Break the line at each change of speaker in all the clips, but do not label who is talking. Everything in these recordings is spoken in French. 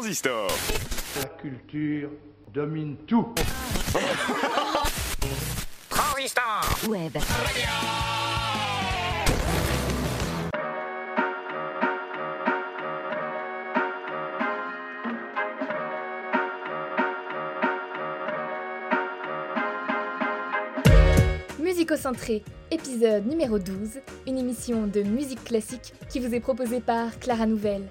Transistor.
La culture domine tout.
Transistor.
Web.
Musicocentré, épisode numéro 12, une émission de musique classique qui vous est proposée par Clara Nouvelle.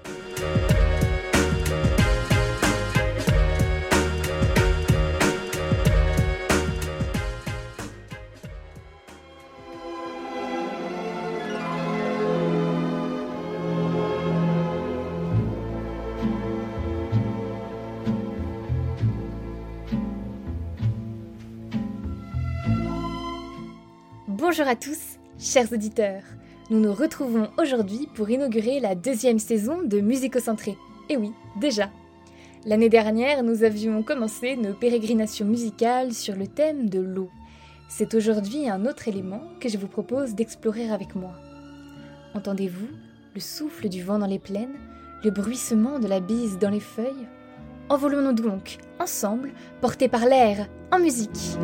Bonjour à tous, chers auditeurs. Nous nous retrouvons aujourd'hui pour inaugurer la deuxième saison de Musicocentré. Et oui, déjà. L'année dernière, nous avions commencé nos pérégrinations musicales sur le thème de l'eau. C'est aujourd'hui un autre élément que je vous propose d'explorer avec moi. Entendez-vous le souffle du vent dans les plaines, le bruissement de la bise dans les feuilles? Envolons-nous donc, ensemble, portés par l'air, en musique.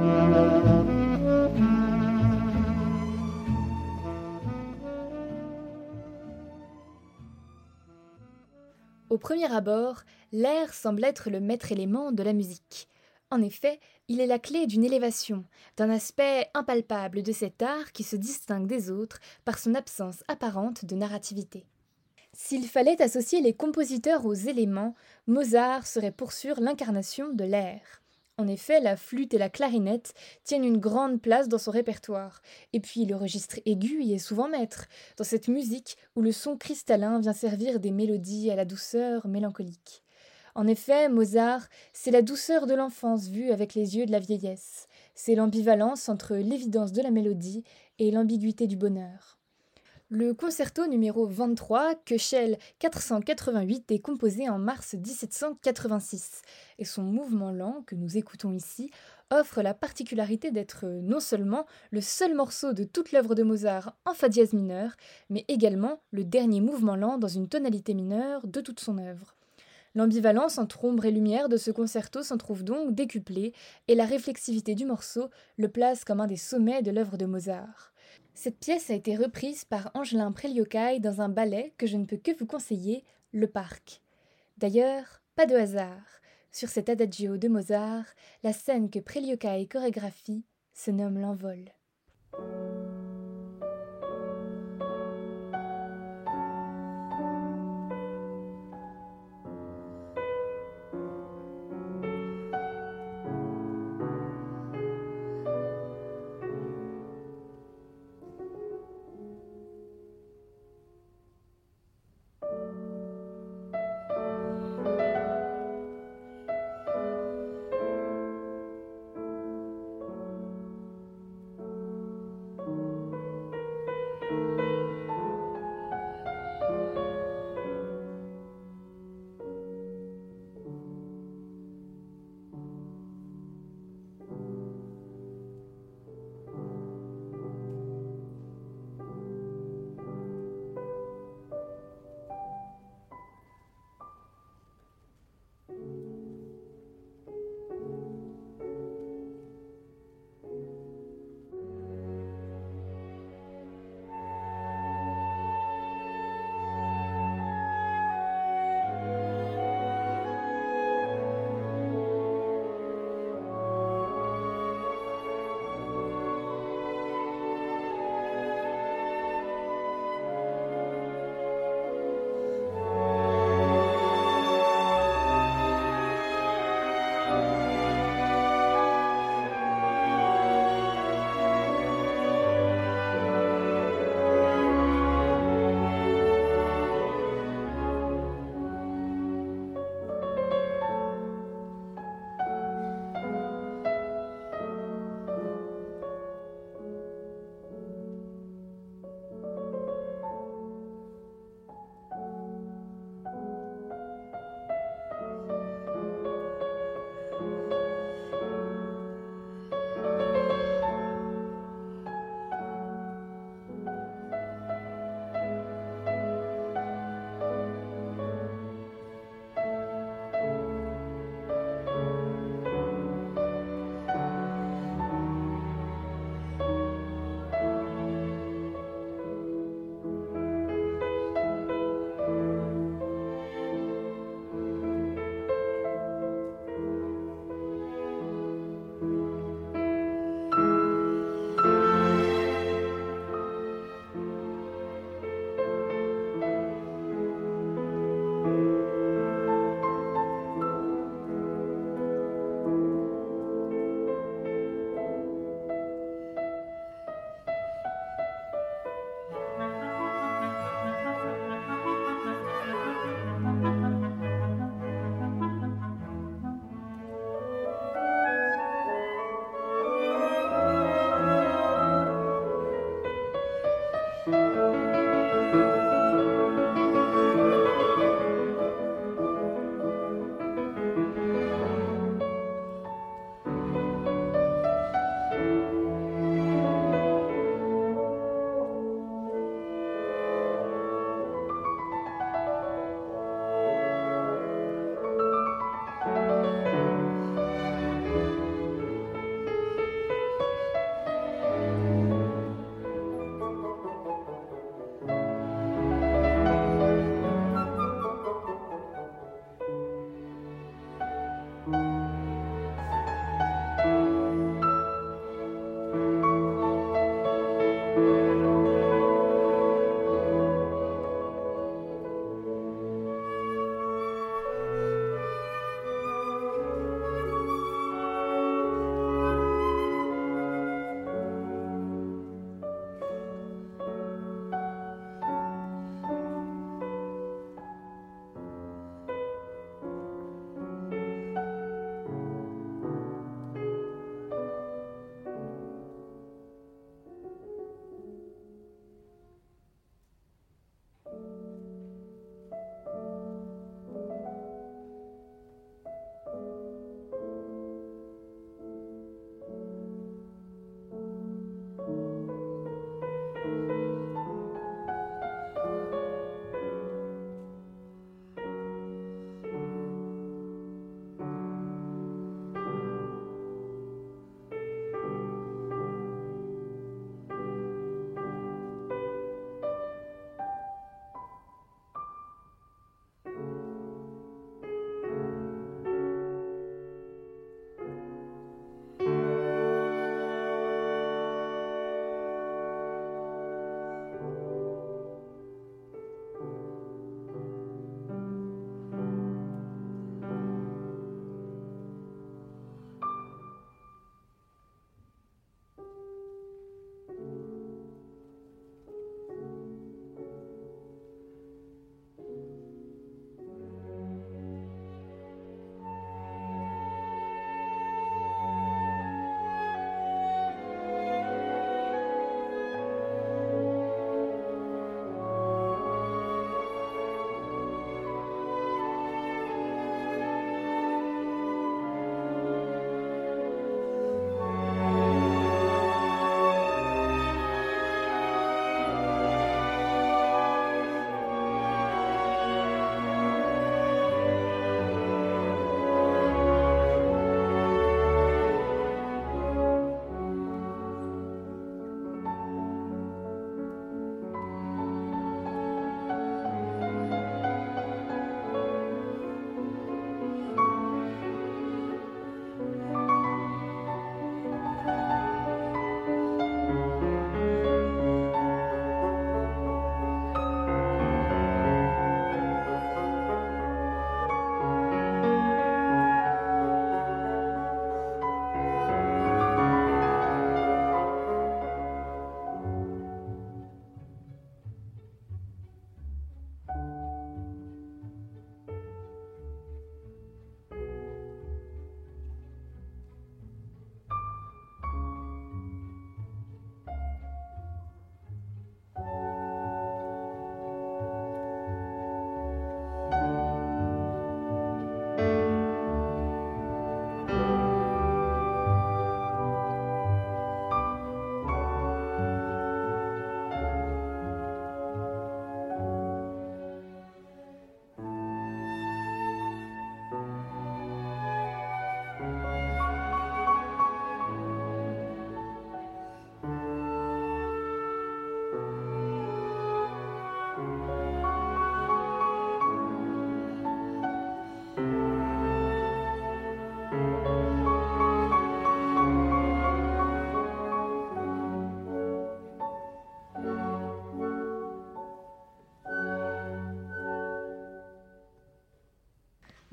Au premier abord, l'air semble être le maître élément de la musique. En effet, il est la clé d'une élévation, d'un aspect impalpable de cet art qui se distingue des autres par son absence apparente de narrativité. S'il fallait associer les compositeurs aux éléments, Mozart serait pour sûr l'incarnation de l'air. En effet, la flûte et la clarinette tiennent une grande place dans son répertoire, et puis le registre aigu y est souvent maître, dans cette musique où le son cristallin vient servir des mélodies à la douceur mélancolique. En effet, Mozart, c'est la douceur de l'enfance vue avec les yeux de la vieillesse, c'est l'ambivalence entre l'évidence de la mélodie et l'ambiguïté du bonheur. Le concerto numéro 23, Köchel 488, est composé en mars 1786, et son mouvement lent, que nous écoutons ici, offre la particularité d'être non seulement le seul morceau de toute l'œuvre de Mozart en fa dièse mineur, mais également le dernier mouvement lent dans une tonalité mineure de toute son œuvre. L'ambivalence entre ombre et lumière de ce concerto s'en trouve donc décuplée, et la réflexivité du morceau le place comme un des sommets de l'œuvre de Mozart. Cette pièce a été reprise par Angelin Préliocaille dans un ballet que je ne peux que vous conseiller, Le Parc. D'ailleurs, pas de hasard. Sur cet adagio de Mozart, la scène que Préliocaille chorégraphie se nomme l'envol.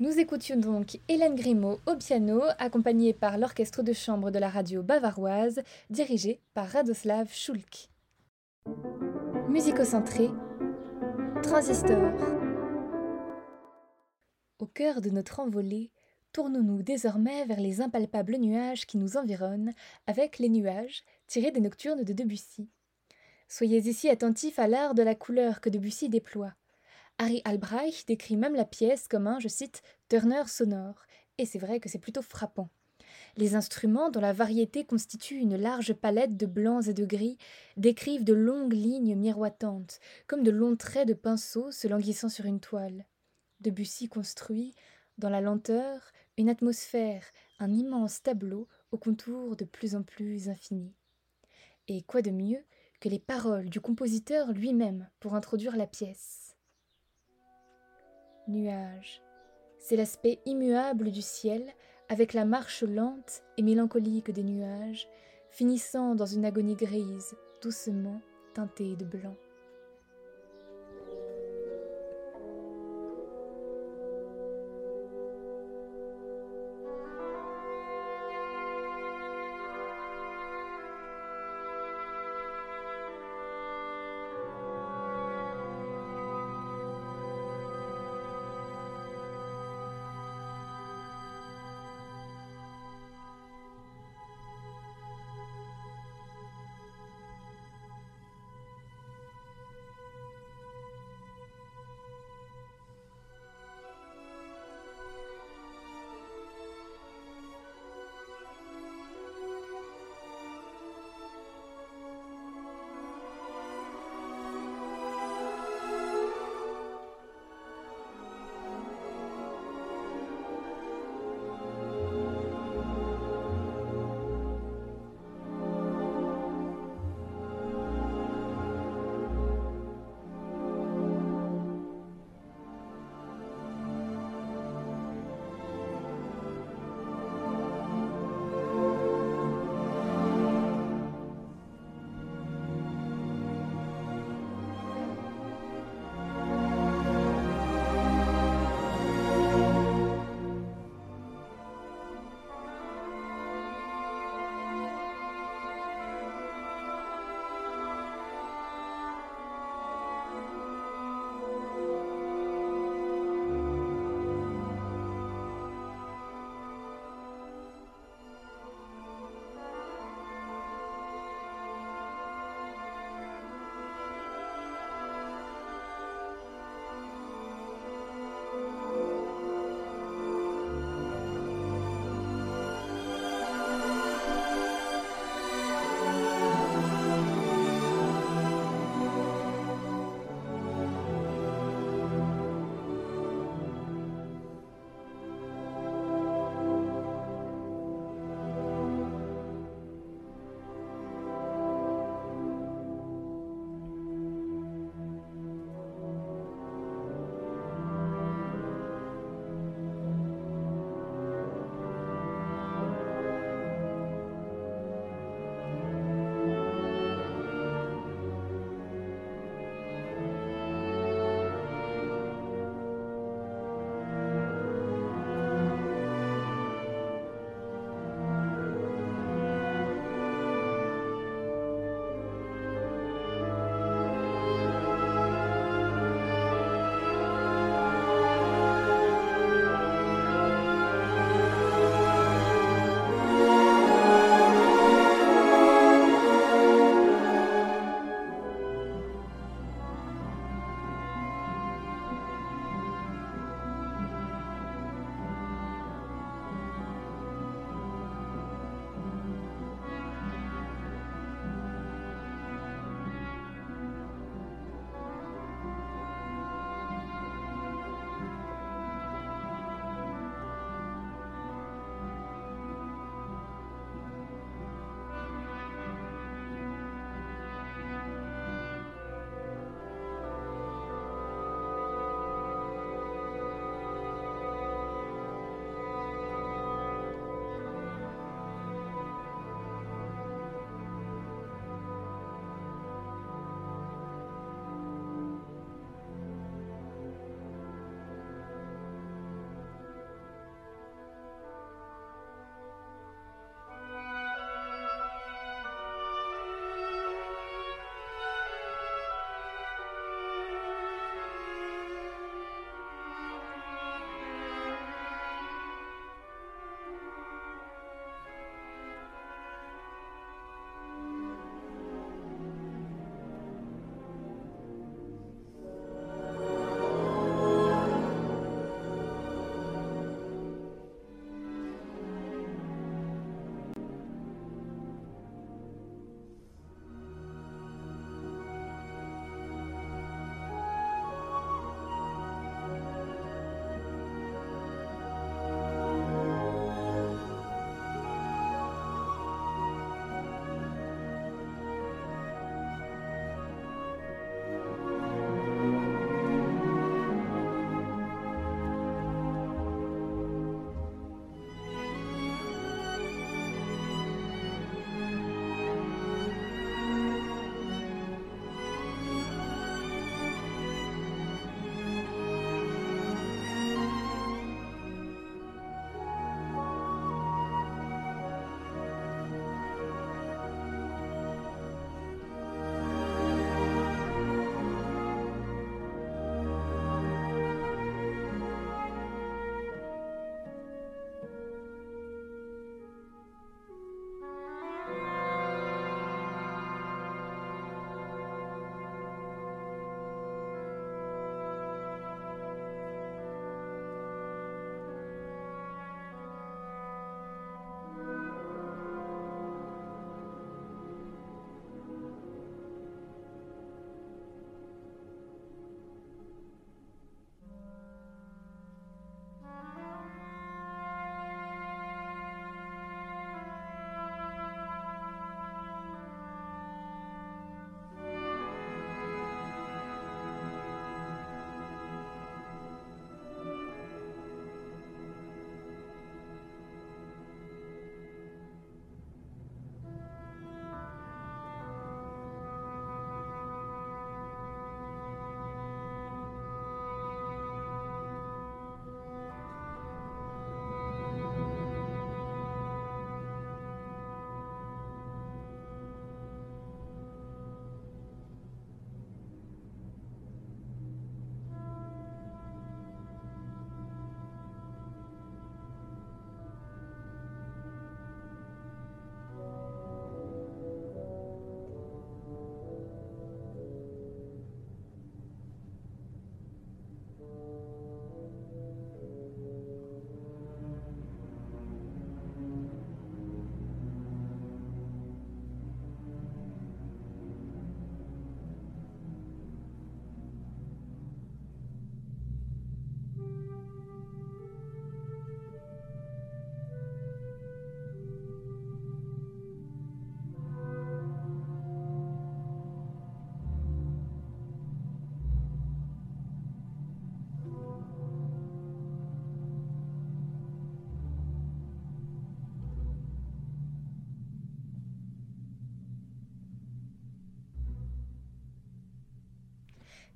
Nous écoutions donc Hélène Grimaud au piano, accompagnée par l'orchestre de chambre de la radio bavaroise, dirigé par Radoslav Schulk. Musicocentré, Transistor. Au cœur de notre envolée, tournons-nous désormais vers les impalpables nuages qui nous environnent, avec les nuages tirés des nocturnes de Debussy. Soyez ici attentifs à l'art de la couleur que Debussy déploie. Harry Albrecht décrit même la pièce comme un, je cite, Turner sonore, et c'est vrai que c'est plutôt frappant. Les instruments, dont la variété constitue une large palette de blancs et de gris, décrivent de longues lignes miroitantes, comme de longs traits de pinceau se languissant sur une toile. Debussy construit, dans la lenteur, une atmosphère, un immense tableau aux contours de plus en plus infinis. Et quoi de mieux que les paroles du compositeur lui-même pour introduire la pièce? Nuages. C'est l'aspect immuable du ciel avec la marche lente et mélancolique des nuages, finissant dans une agonie grise, doucement teintée de blanc.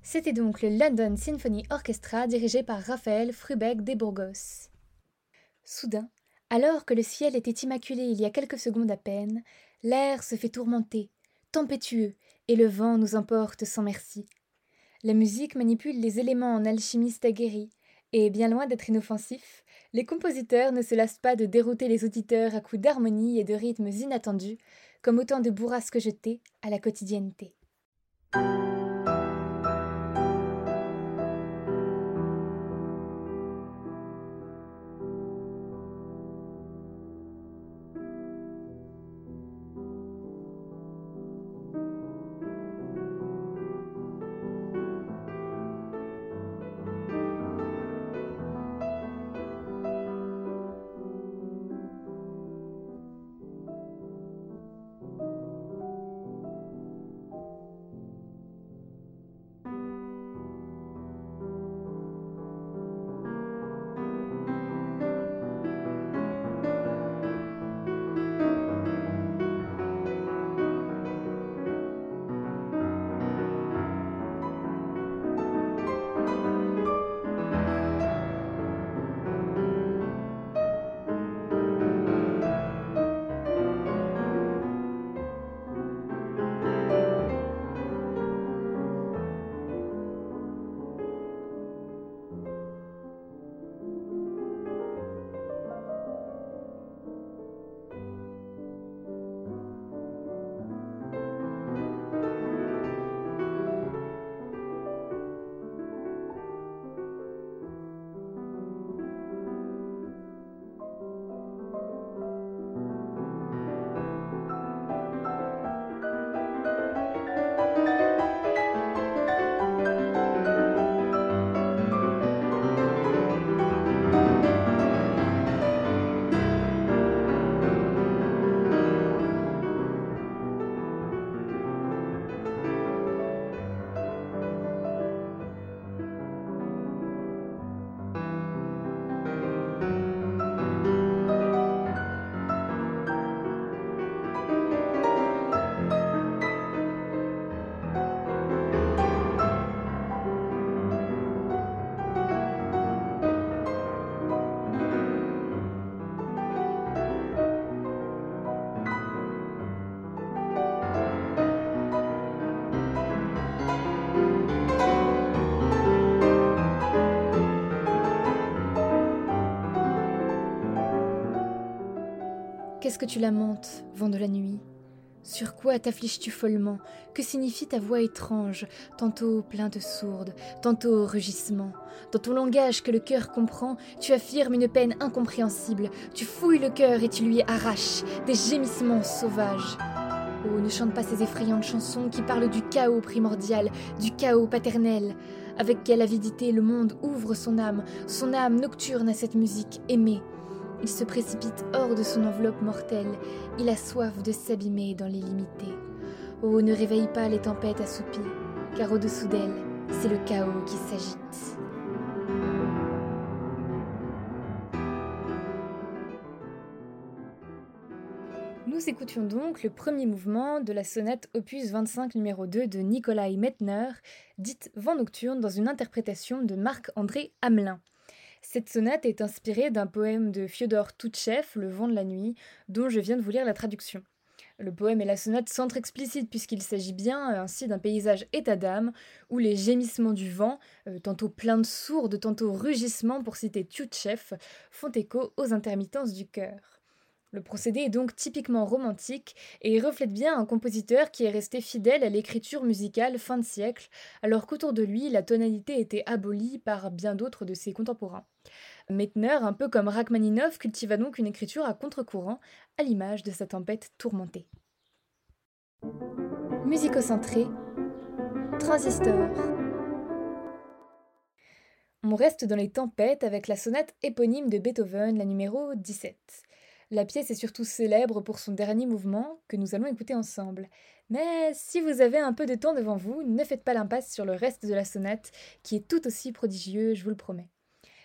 C'était donc le London Symphony Orchestra dirigé par Raphaël Frubeck des Burgos. Soudain, alors que le ciel était immaculé il y a quelques secondes à peine, l'air se fait tourmenter, tempétueux, et le vent nous emporte sans merci. La musique manipule les éléments en alchimiste aguerri, et bien loin d'être inoffensif, les compositeurs ne se lassent pas de dérouter les auditeurs à coups d'harmonie et de rythmes inattendus, comme autant de bourrasques jetées à la quotidienneté. Qu'est-ce que tu lamentes, vent de la nuit? Sur quoi t'affliges-tu follement? Que signifie ta voix étrange, tantôt plainte sourde, tantôt rugissement? Dans ton langage que le cœur comprend, tu affirmes une peine incompréhensible, tu fouilles le cœur et tu lui arraches des gémissements sauvages. Oh, ne chante pas ces effrayantes chansons qui parlent du chaos primordial, du chaos paternel. Avec quelle avidité le monde ouvre son âme, son âme nocturne à cette musique aimée. Il se précipite hors de son enveloppe mortelle, il a soif de s'abîmer dans l'illimité. Oh, ne réveille pas les tempêtes assoupies, car au-dessous d'elles, c'est le chaos qui s'agite. Nous écoutions donc le premier mouvement de la sonate opus 25 numéro 2 de Nikolai Mettner, dite Vent nocturne dans une interprétation de Marc-André Hamelin. Cette sonate est inspirée d'un poème de Fyodor Toutchev, Le vent de la nuit, dont je viens de vous lire la traduction. Le poème et la sonate centre explicite puisqu'il s'agit bien euh, ainsi d'un paysage état d'âme où les gémissements du vent, euh, tantôt pleins de sourdes, tantôt rugissements pour citer Toutchev, font écho aux intermittences du cœur. Le procédé est donc typiquement romantique et reflète bien un compositeur qui est resté fidèle à l'écriture musicale fin de siècle, alors qu'autour de lui la tonalité était abolie par bien d'autres de ses contemporains. Mettner, un peu comme Rachmaninov, cultiva donc une écriture à contre-courant, à l'image de sa tempête tourmentée. Musicocentré, transistor. On reste dans les tempêtes avec la sonate éponyme de Beethoven, la numéro 17. La pièce est surtout célèbre pour son dernier mouvement, que nous allons écouter ensemble. Mais si vous avez un peu de temps devant vous, ne faites pas l'impasse sur le reste de la sonate, qui est tout aussi prodigieux, je vous le promets.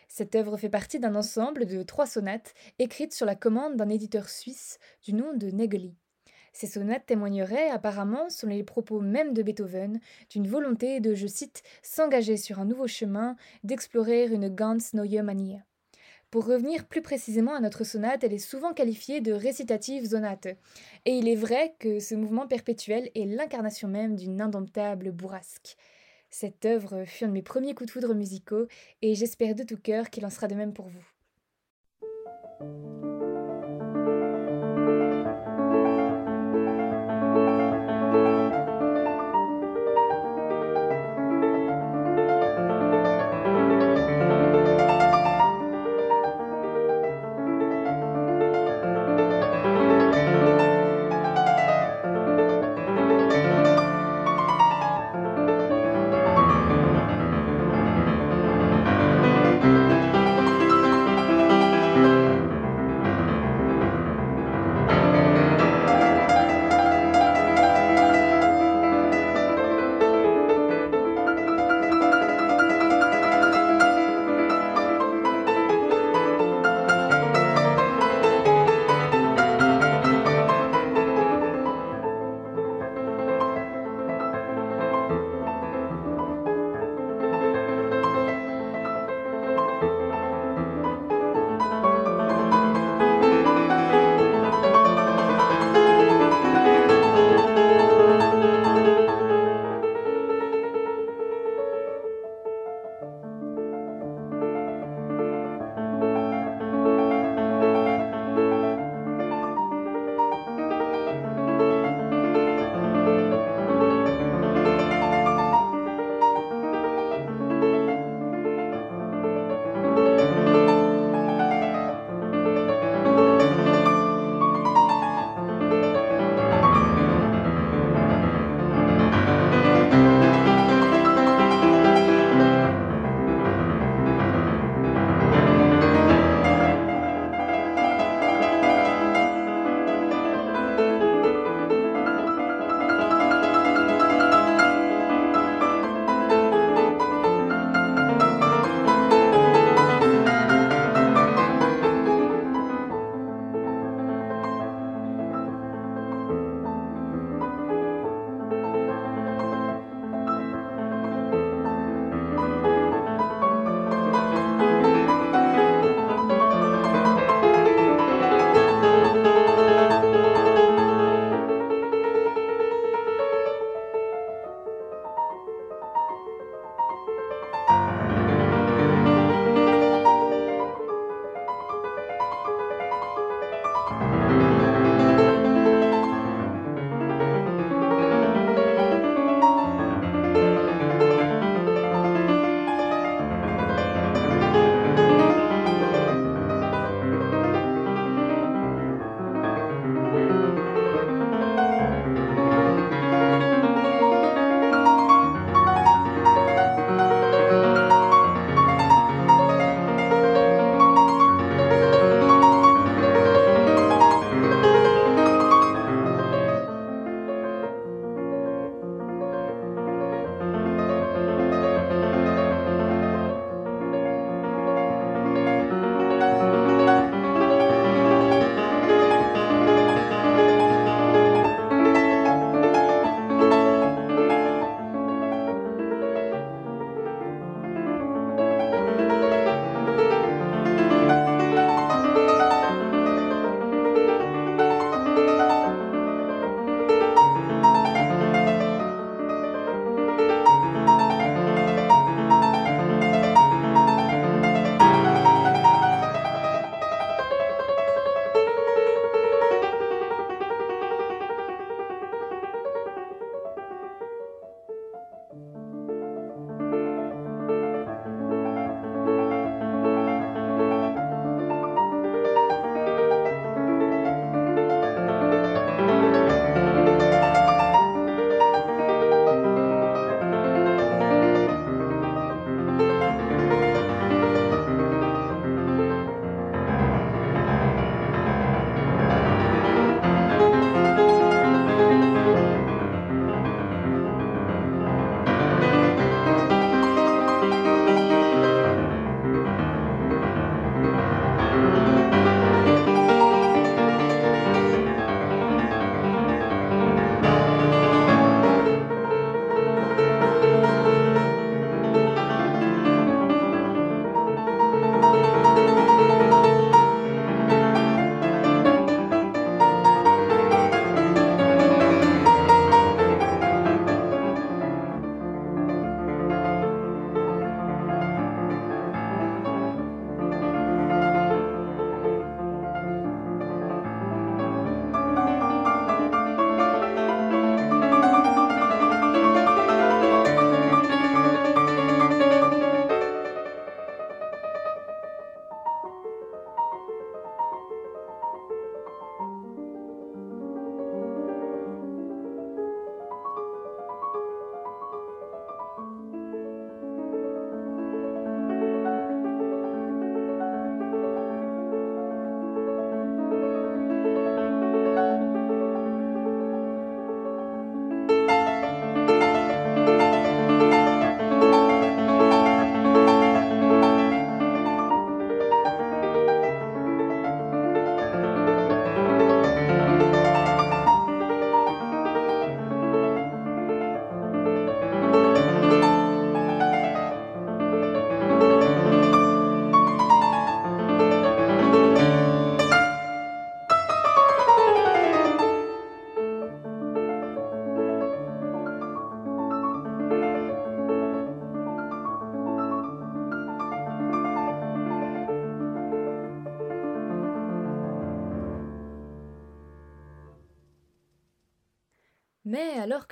Cette œuvre fait partie d'un ensemble de trois sonates écrites sur la commande d'un éditeur suisse du nom de Negeli. Ces sonates témoigneraient apparemment, selon les propos même de Beethoven, d'une volonté de, je cite, s'engager sur un nouveau chemin, d'explorer une ganz neue Manier. Pour revenir plus précisément à notre sonate, elle est souvent qualifiée de récitative sonate. Et il est vrai que ce mouvement perpétuel est l'incarnation même d'une indomptable bourrasque. Cette œuvre fut un de mes premiers coups de foudre musicaux et j'espère de tout cœur qu'il en sera de même pour vous.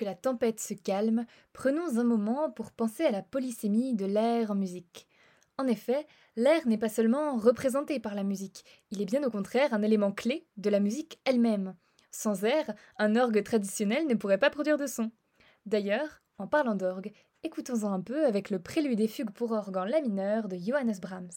La tempête se calme, prenons un moment pour penser à la polysémie de l'air en musique. En effet, l'air n'est pas seulement représenté par la musique, il est bien au contraire un élément clé de la musique elle-même. Sans air, un orgue traditionnel ne pourrait pas produire de son. D'ailleurs, en parlant d'orgue, écoutons-en un peu avec le prélude et fugue pour orgue en la mineur de Johannes Brahms.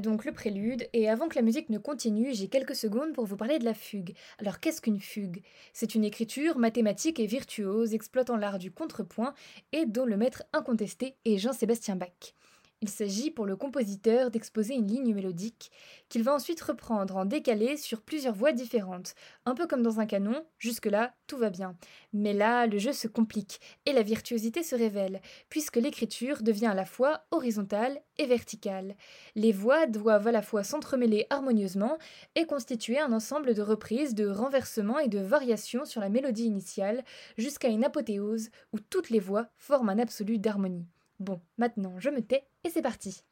Donc le prélude, et avant que la musique ne continue, j'ai quelques secondes pour vous parler de la fugue. Alors qu'est-ce qu'une fugue? C'est une écriture mathématique et virtuose exploitant l'art du contrepoint et dont le maître incontesté est Jean-Sébastien Bach. Il s'agit pour le compositeur d'exposer une ligne mélodique qu'il va ensuite reprendre en décalé sur plusieurs voix différentes. Un peu comme dans un canon, jusque-là, tout va bien. Mais là, le jeu se complique et la virtuosité se révèle, puisque l'écriture devient à la fois horizontale et verticale. Les voix doivent à la fois s'entremêler harmonieusement et constituer un ensemble de reprises, de renversements et de variations sur la mélodie initiale, jusqu'à une apothéose où toutes les voix forment un absolu d'harmonie. Bon, maintenant je me tais et c'est parti.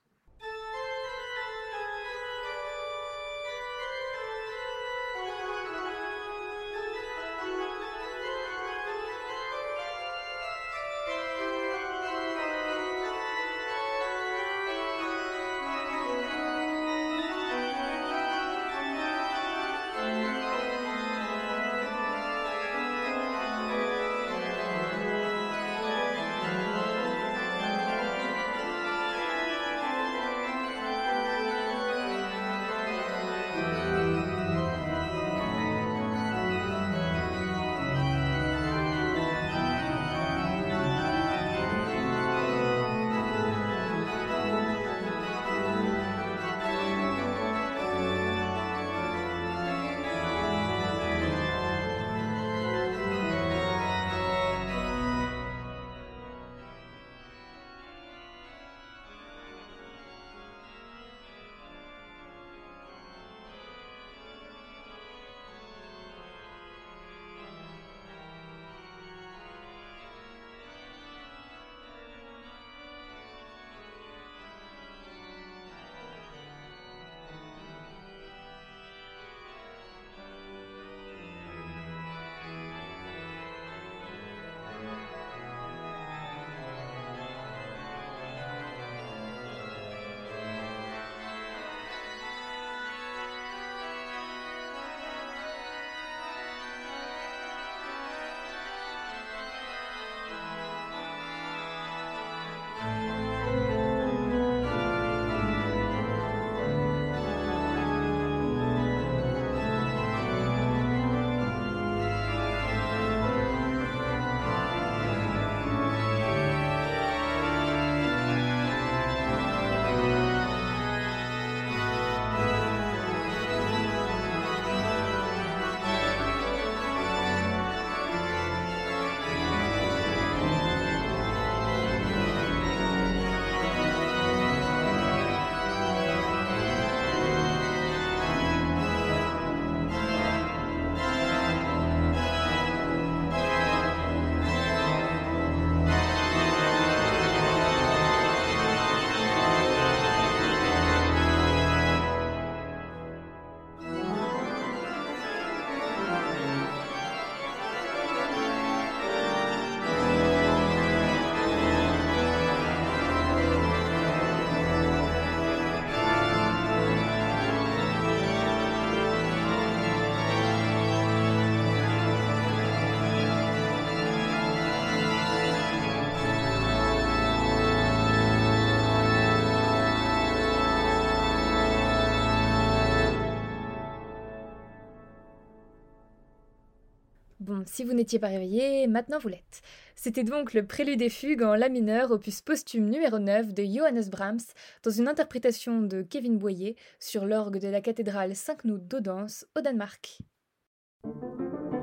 Bon, si vous n'étiez pas réveillé, maintenant vous l'êtes. C'était donc le prélude des fugues en la mineur, opus posthume numéro 9 de Johannes Brahms, dans une interprétation de Kevin Boyer sur l'orgue de la cathédrale Saint-Knut d'Odense, au Danemark.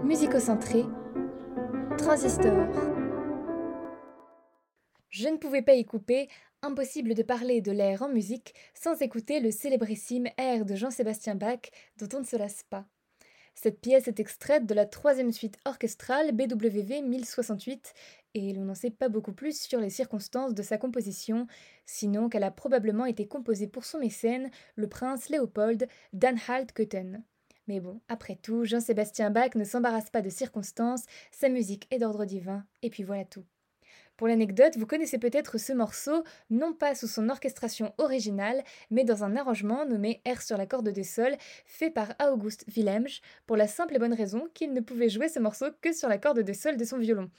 Musicocentré, transistor. Je ne pouvais pas y couper, impossible de parler de l'air en musique sans écouter le célébrissime air de Jean-Sébastien Bach dont on ne se lasse pas. Cette pièce est extraite de la troisième suite orchestrale BWV 1068 et l'on n'en sait pas beaucoup plus sur les circonstances de sa composition, sinon qu'elle a probablement été composée pour son mécène, le prince Léopold d'Anhalt-Köthen. Mais bon, après tout, Jean-Sébastien Bach ne s'embarrasse pas de circonstances, sa musique est d'ordre divin, et puis voilà tout. Pour l'anecdote, vous connaissez peut-être ce morceau, non pas sous son orchestration originale, mais dans un arrangement nommé Air sur la corde de sol, fait par August Willemsch, pour la simple et bonne raison qu'il ne pouvait jouer ce morceau que sur la corde de sol de son violon.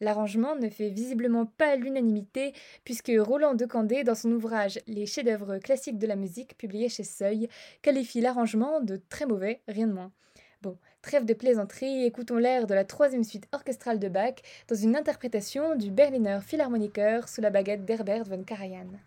L'arrangement ne fait visiblement pas l'unanimité, puisque Roland de Candé, dans son ouvrage Les chefs-d'œuvre classiques de la musique, publié chez Seuil, qualifie l'arrangement de très mauvais, rien de moins. Bon, trêve de plaisanterie, écoutons l'air de la troisième suite orchestrale de Bach dans une interprétation du Berliner Philharmoniker sous la baguette d'Herbert von Karajan.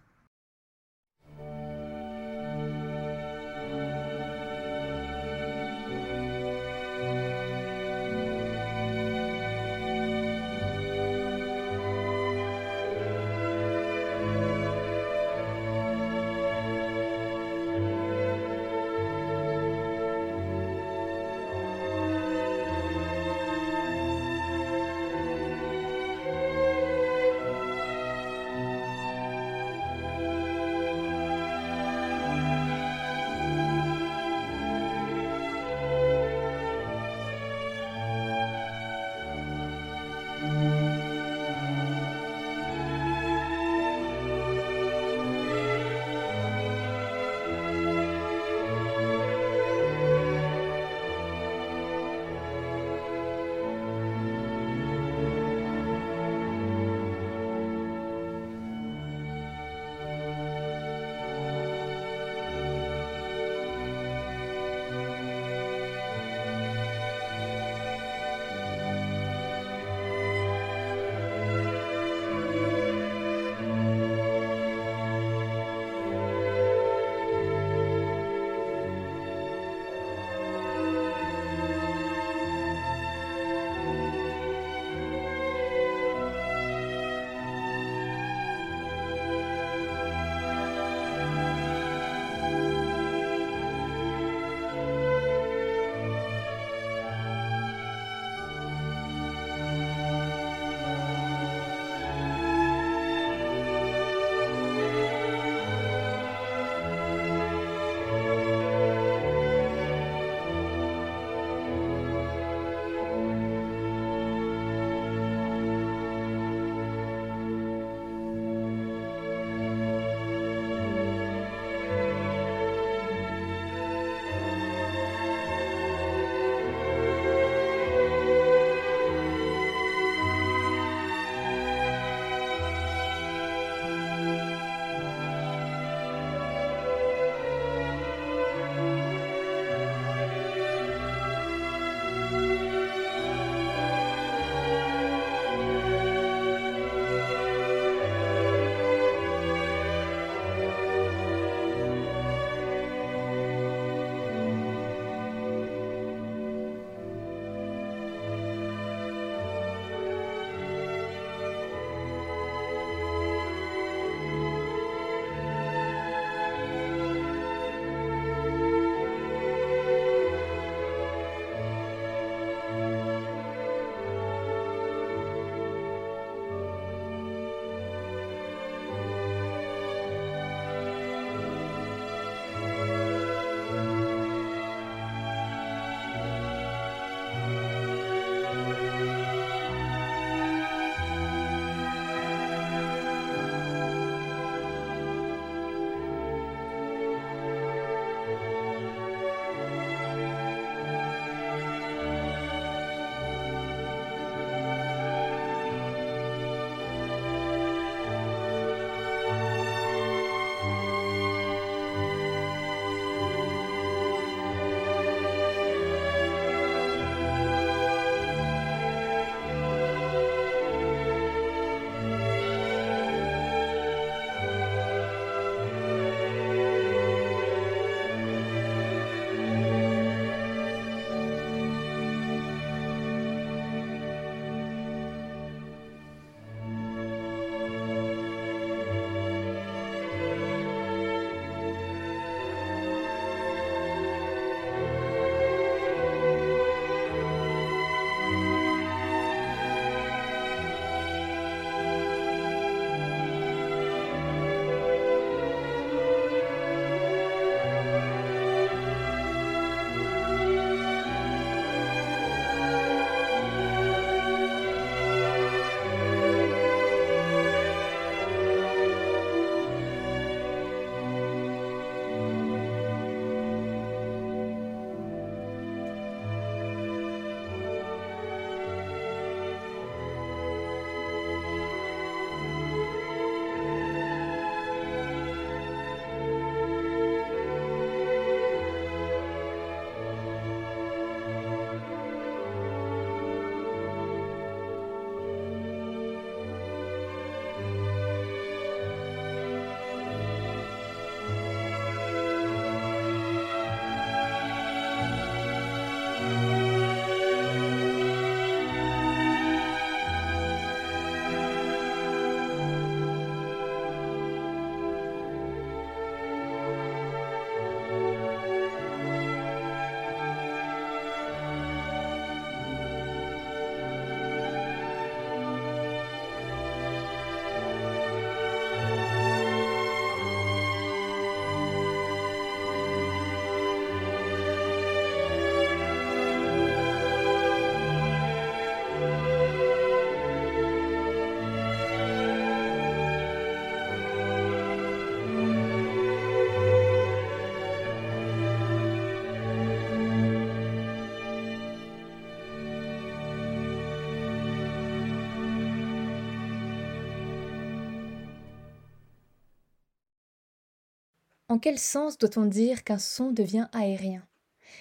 En quel sens doit-on dire qu'un son devient aérien?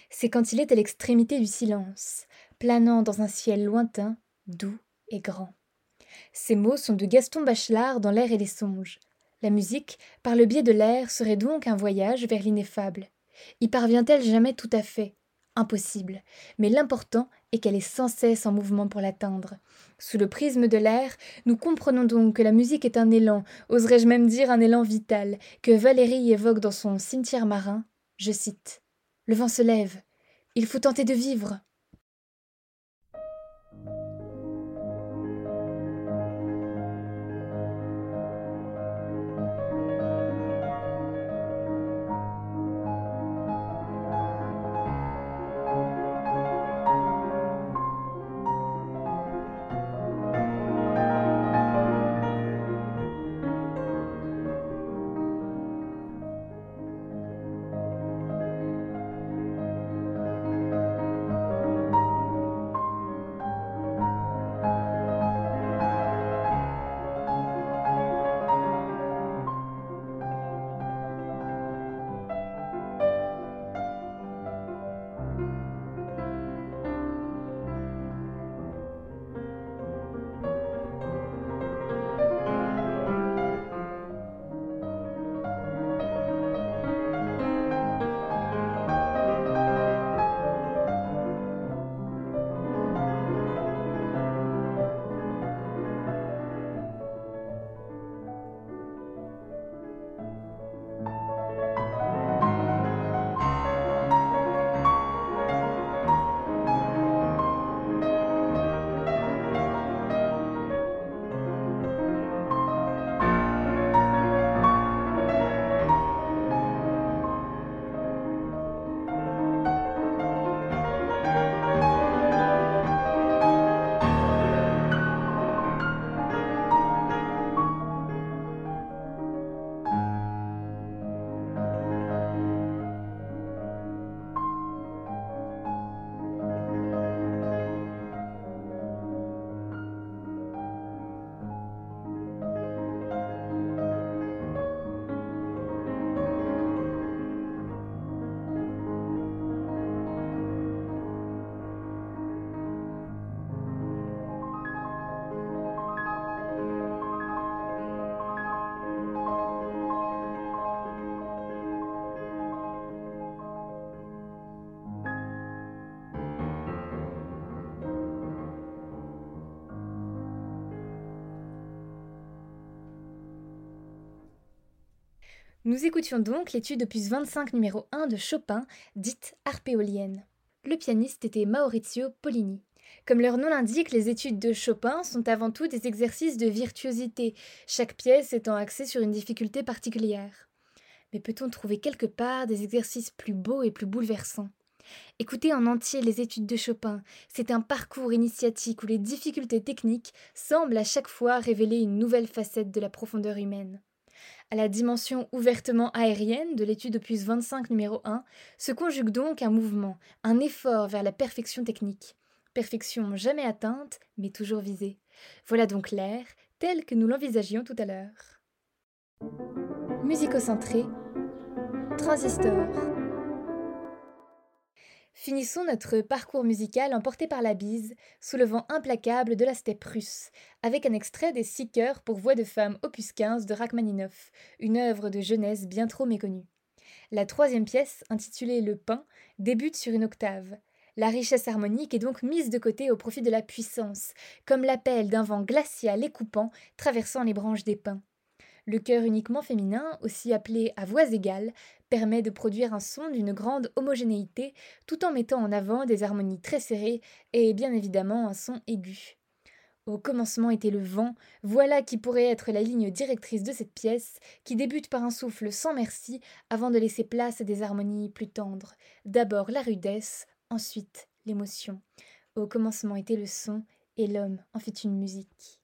C'est quand il est à l'extrémité du silence, planant dans un ciel lointain, doux et grand. Ces mots sont de Gaston Bachelard dans L'air et les songes. La musique, par le biais de l'air, serait donc un voyage vers l'ineffable. Y parvient-elle jamais tout à fait? Impossible. Mais l'important est qu'elle est sans cesse en mouvement pour l'atteindre. Sous le prisme de l'air, nous comprenons donc que la musique est un élan, oserais-je même dire un élan vital, que Valérie évoque dans son cimetière marin. Je cite Le vent se lève. Il faut tenter de vivre. Nous écoutions donc l'étude opus 25 numéro 1 de Chopin, dite arpéolienne. Le pianiste était Maurizio Pollini. Comme leur nom l'indique, les études de Chopin sont avant tout des exercices de virtuosité, chaque pièce étant axée sur une difficulté particulière. Mais peut-on trouver quelque part des exercices plus beaux et plus bouleversants? Écoutez en entier les études de Chopin, c'est un parcours initiatique où les difficultés techniques semblent à chaque fois révéler une nouvelle facette de la profondeur humaine. À la dimension ouvertement aérienne de l'étude opus 25 numéro 1 se conjugue donc un mouvement, un effort vers la perfection technique. Perfection jamais atteinte, mais toujours visée. Voilà donc l'air tel que nous l'envisagions tout à l'heure. Musicocentré, transistor. Finissons notre parcours musical emporté par la bise, sous le vent implacable de la steppe russe, avec un extrait des Six chœurs pour voix de femme opus 15 de Rachmaninoff, une œuvre de jeunesse bien trop méconnue. La troisième pièce, intitulée Le pain, débute sur une octave. La richesse harmonique est donc mise de côté au profit de la puissance, comme l'appel d'un vent glacial et coupant traversant les branches des pins. Le chœur uniquement féminin, aussi appelé à voix égales, permet de produire un son d'une grande homogénéité tout en mettant en avant des harmonies très serrées et bien évidemment un son aigu. Au commencement était le vent, voilà qui pourrait être la ligne directrice de cette pièce, qui débute par un souffle sans merci avant de laisser place à des harmonies plus tendres. D'abord la rudesse, ensuite l'émotion. Au commencement était le son, et l'homme en fit une musique.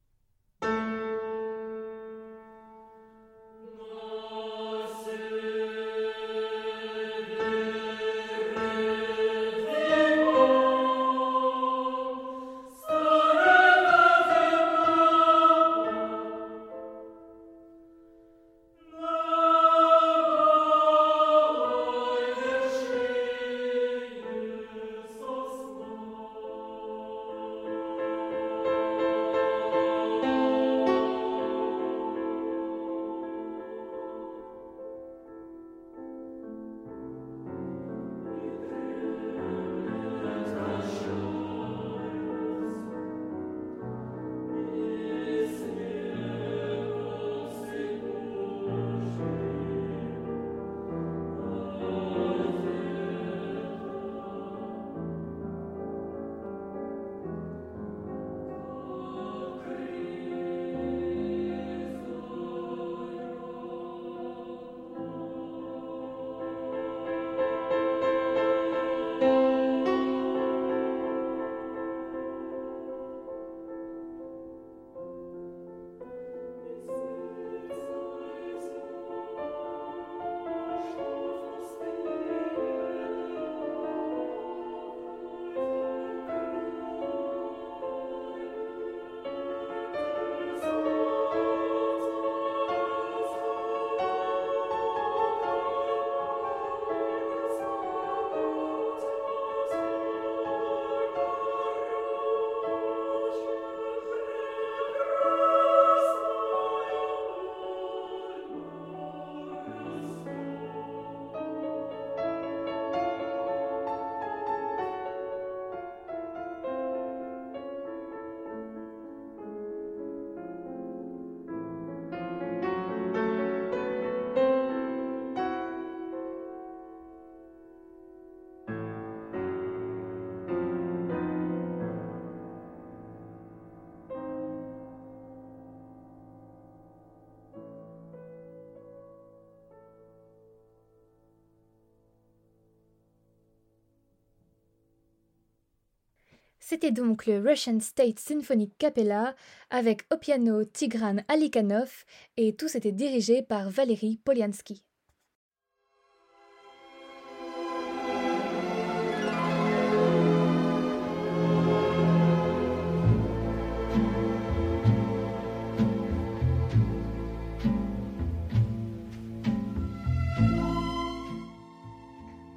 C'était donc le Russian State Symphonic Capella avec au piano Tigran Alikhanov et tout était dirigé par Valery Polyansky.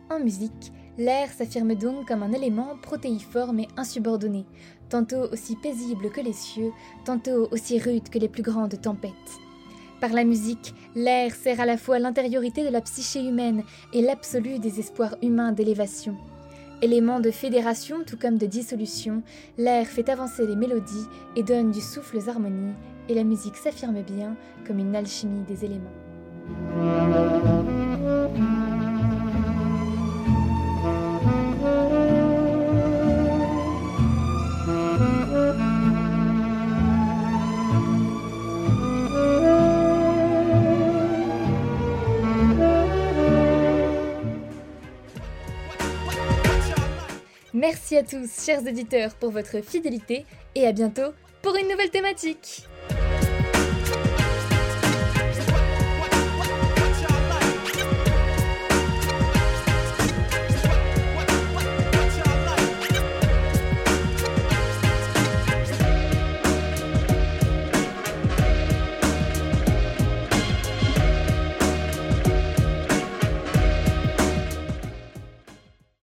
En musique, l'air s'affirme donc comme un élément protéiforme et insubordonné, tantôt aussi paisible que les cieux, tantôt aussi rude que les plus grandes tempêtes. Par la musique, l'air sert à la fois l'intériorité de la psyché humaine et l'absolu des espoirs humains d'élévation. Élément de fédération tout comme de dissolution, l'air fait avancer les mélodies et donne du souffle aux harmonies, et la musique s'affirme bien comme une alchimie des éléments. Merci à tous, chers auditeurs, pour votre fidélité et à bientôt pour une nouvelle thématique.